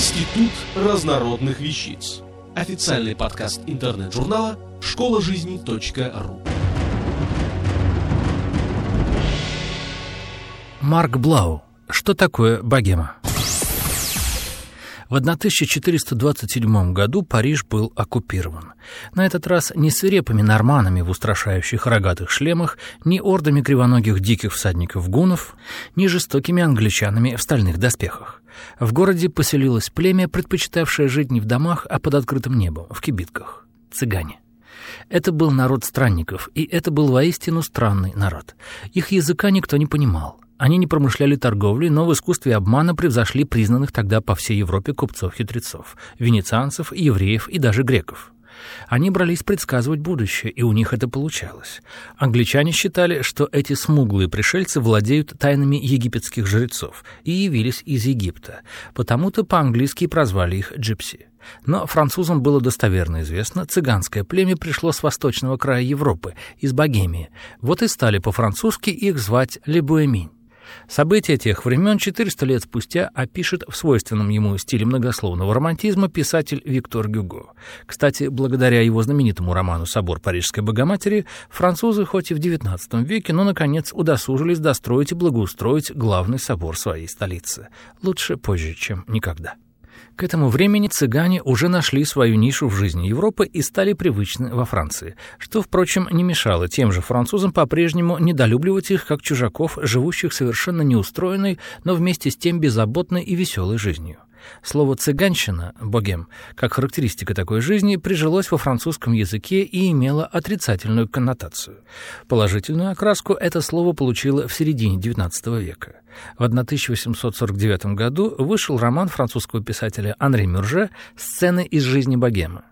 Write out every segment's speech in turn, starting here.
Институт разнородных вещиц. Официальный подкаст интернет-журнала школа жизни .ру. Марк Блау. Что такое богема? В 1427 году Париж был оккупирован. На этот раз не свирепыми норманами в устрашающих рогатых шлемах, ни ордами кривоногих диких всадников-гунов, ни жестокими англичанами в стальных доспехах. В городе поселилось племя, предпочитавшее жить не в домах, а под открытым небом, в кибитках. Цыгане. Это был народ странников, и это был воистину странный народ. Их языка никто не понимал. Они не промышляли торговлей, но в искусстве обмана превзошли признанных тогда по всей Европе купцов-хитрецов, венецианцев, евреев и даже греков. Они брались предсказывать будущее, и у них это получалось. Англичане считали, что эти смуглые пришельцы владеют тайнами египетских жрецов и явились из Египта, потому-то по-английски прозвали их джипси. Но французам было достоверно известно, цыганское племя пришло с восточного края Европы, из Богемии. Вот и стали по-французски их звать Лебуэминь. События тех времен 400 лет спустя опишет в свойственном ему стиле многословного романтизма писатель Виктор Гюго. Кстати, благодаря его знаменитому роману «Собор Парижской Богоматери» французы хоть и в XIX веке, но, наконец, удосужились достроить и благоустроить главный собор своей столицы. Лучше позже, чем никогда. К этому времени цыгане уже нашли свою нишу в жизни Европы и стали привычны во Франции, что, впрочем, не мешало тем же французам по-прежнему недолюбливать их как чужаков, живущих совершенно неустроенной, но вместе с тем беззаботной и веселой жизнью. Слово «цыганщина» — «богем», как характеристика такой жизни, прижилось во французском языке и имело отрицательную коннотацию. Положительную окраску это слово получило в середине XIX века. В 1849 году вышел роман французского писателя Анри Мюрже «Сцены из жизни богема».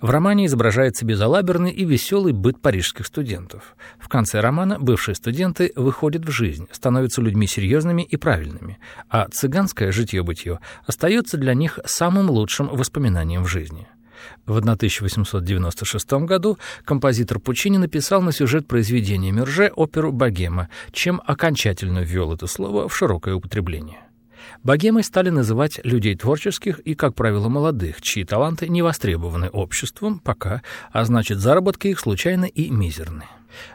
В романе изображается безалаберный и веселый быт парижских студентов. В конце романа бывшие студенты выходят в жизнь, становятся людьми серьезными и правильными, а цыганское житье-бытие остается для них самым лучшим воспоминанием в жизни. В 1896 году композитор Пучини написал на сюжет произведения Мюрже оперу «Богема», чем окончательно ввел это слово в широкое употребление. Богемой стали называть людей творческих и, как правило, молодых, чьи таланты не востребованы обществом пока, а значит, заработки их случайны и мизерны.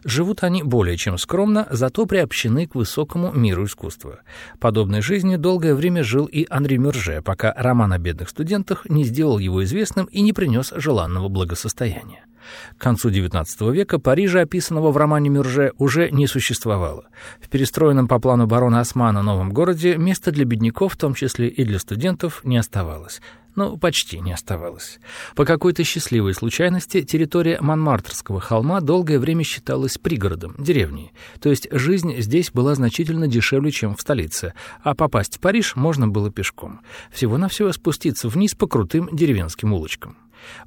Живут они более чем скромно, зато приобщены к высокому миру искусства. Подобной жизни долгое время жил и Анри Мюрже, пока роман о бедных студентах не сделал его известным и не принес желанного благосостояния. К концу XIX века Парижа, описанного в романе Мюрже, уже не существовало. В перестроенном по плану барона Османа новом городе места для бедняков, в том числе и для студентов, не оставалось. Ну, почти не оставалось. По какой-то счастливой случайности территория Монмартрского холма долгое время считалась пригородом, деревней. То есть жизнь здесь была значительно дешевле, чем в столице, а попасть в Париж можно было пешком. Всего-навсего спуститься вниз по крутым деревенским улочкам.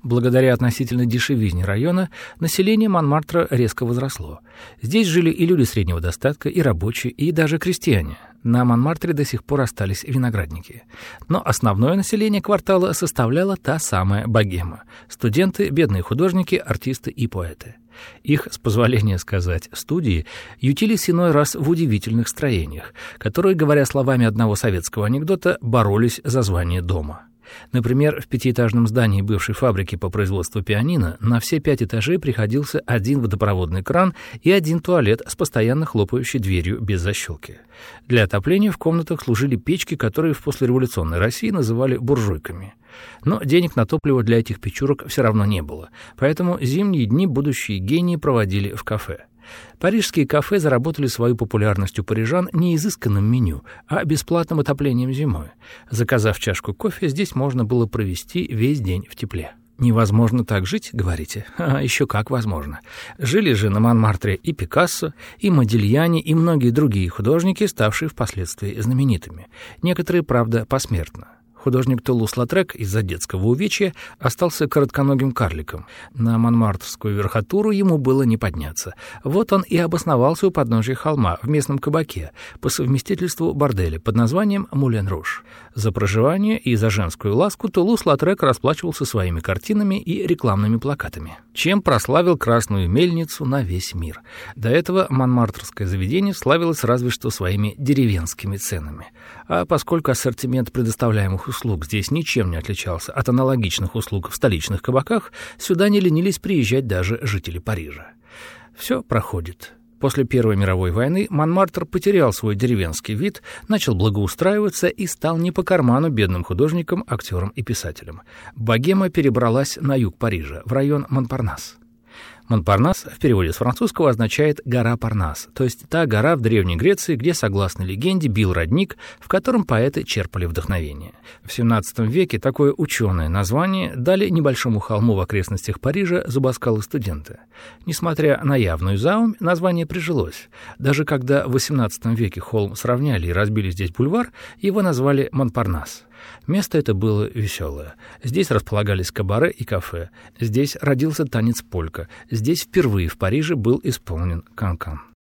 Благодаря относительно дешевизне района население Монмартра резко возросло. Здесь жили и люди среднего достатка, и рабочие, и даже крестьяне. На Монмартре до сих пор остались виноградники. Но основное население квартала составляла та самая богема. Студенты, бедные художники, артисты и поэты. Их, с позволения сказать, студии ютились иной раз в удивительных строениях, которые, говоря словами одного советского анекдота, боролись за звание дома. Например, в пятиэтажном здании бывшей фабрики по производству пианино на все пять этажей приходился один водопроводный кран и один туалет с постоянно хлопающей дверью без защелки. Для отопления в комнатах служили печки, которые в послереволюционной России называли буржуйками. Но денег на топливо для этих печурок все равно не было, поэтому зимние дни будущие гении проводили в кафе. Парижские кафе заработали свою популярность у парижан не изысканным меню, а бесплатным отоплением зимой. Заказав чашку кофе, здесь можно было провести весь день в тепле. Невозможно так жить, говорите? А еще как возможно. Жили же на Монмартре и Пикассо, и Модильяне, и многие другие художники, ставшие впоследствии знаменитыми. Некоторые, правда, посмертно. Художник Тулус-Латрек из-за детского увечья остался коротконогим карликом. На Монмартрскую верхотуру ему было не подняться. Вот он и обосновался у подножия холма в местном кабаке по совместительству борделя под названием «Мулен Руш». За проживание и за женскую ласку Тулус-Латрек расплачивался своими картинами и рекламными плакатами, чем прославил Красную мельницу на весь мир. До этого монмартрское заведение славилось разве что своими деревенскими ценами. А поскольку ассортимент предоставляемых здесь ничем не отличался от аналогичных услуг в столичных кабаках, сюда не ленились приезжать даже жители Парижа. Все проходит. После Первой мировой войны Монмартр потерял свой деревенский вид, начал благоустраиваться и стал не по карману бедным художникам, актерам и писателям. Богема перебралась на юг Парижа, в район Монпарнас. Монпарнас в переводе с французского означает «гора Парнас», то есть та гора в Древней Греции, где, согласно легенде, бил родник, в котором поэты черпали вдохновение. В XVII веке такое ученое название дали небольшому холму в окрестностях Парижа зубоскалы-студенты. Несмотря на явную заумь, название прижилось. Даже когда в XVIII веке холм сравняли и разбили здесь бульвар, его назвали Монпарнас. Место это было веселое. Здесь располагались кабаре и кафе. Здесь родился танец полька. Здесь впервые в Париже был исполнен канкан. -кан.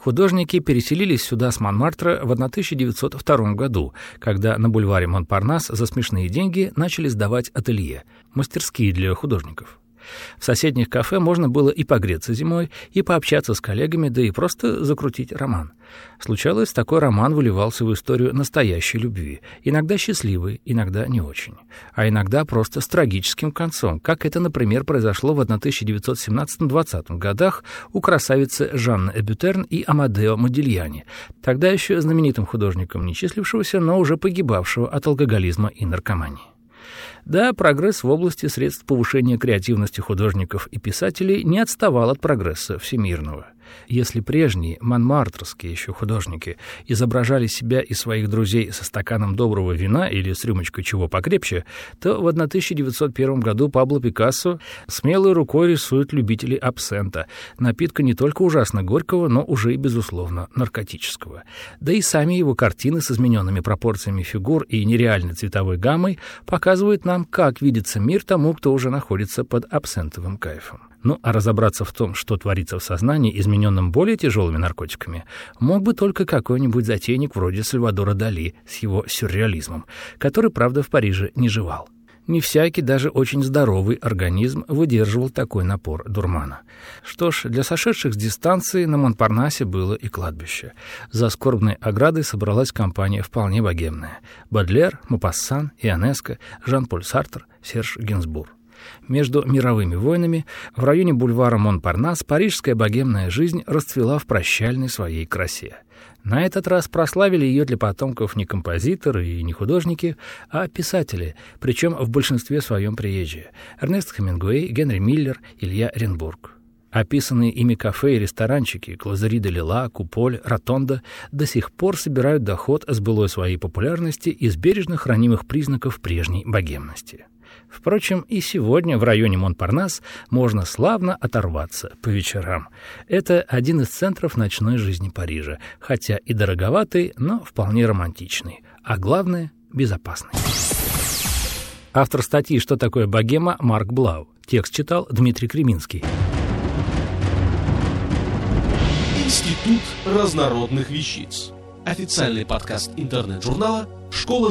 Художники переселились сюда с Монмартра в 1902 году, когда на бульваре Монпарнас за смешные деньги начали сдавать ателье, мастерские для художников. В соседних кафе можно было и погреться зимой, и пообщаться с коллегами, да и просто закрутить роман. Случалось, такой роман выливался в историю настоящей любви, иногда счастливой, иногда не очень, а иногда просто с трагическим концом, как это, например, произошло в 1917-20 годах у красавицы Жанны Эбютерн и Амадео Модильяни, тогда еще знаменитым художником не числившегося, но уже погибавшего от алкоголизма и наркомании. Да, прогресс в области средств повышения креативности художников и писателей не отставал от прогресса всемирного. Если прежние, манмартерские еще художники, изображали себя и своих друзей со стаканом доброго вина или с рюмочкой чего покрепче, то в 1901 году Пабло Пикассо смелой рукой рисует любителей абсента, напитка не только ужасно горького, но уже и, безусловно, наркотического. Да и сами его картины с измененными пропорциями фигур и нереальной цветовой гаммой показывают нам, как видится мир тому, кто уже находится под абсентовым кайфом. Ну, а разобраться в том, что творится в сознании, измененном более тяжелыми наркотиками, мог бы только какой-нибудь затейник вроде Сальвадора Дали с его сюрреализмом, который, правда, в Париже не жевал. Не всякий, даже очень здоровый организм выдерживал такой напор дурмана. Что ж, для сошедших с дистанции на Монпарнасе было и кладбище. За скорбной оградой собралась компания вполне богемная. Бадлер, Мапассан, Ионеско, Жан-Поль Сартер, Серж Гинзбур. Между мировыми войнами в районе бульвара Монпарнас парижская богемная жизнь расцвела в прощальной своей красе. На этот раз прославили ее для потомков не композиторы и не художники, а писатели, причем в большинстве своем приезжие. Эрнест Хемингуэй, Генри Миллер, Илья Ренбург. Описанные ими кафе и ресторанчики Клазари де Лила, Куполь, Ротонда до сих пор собирают доход с былой своей популярности из бережно хранимых признаков прежней богемности. Впрочем, и сегодня в районе Монпарнас можно славно оторваться по вечерам. Это один из центров ночной жизни Парижа, хотя и дороговатый, но вполне романтичный, а главное — безопасный. Автор статьи «Что такое богема» Марк Блау. Текст читал Дмитрий Креминский. Институт разнородных вещиц. Официальный подкаст интернет-журнала школа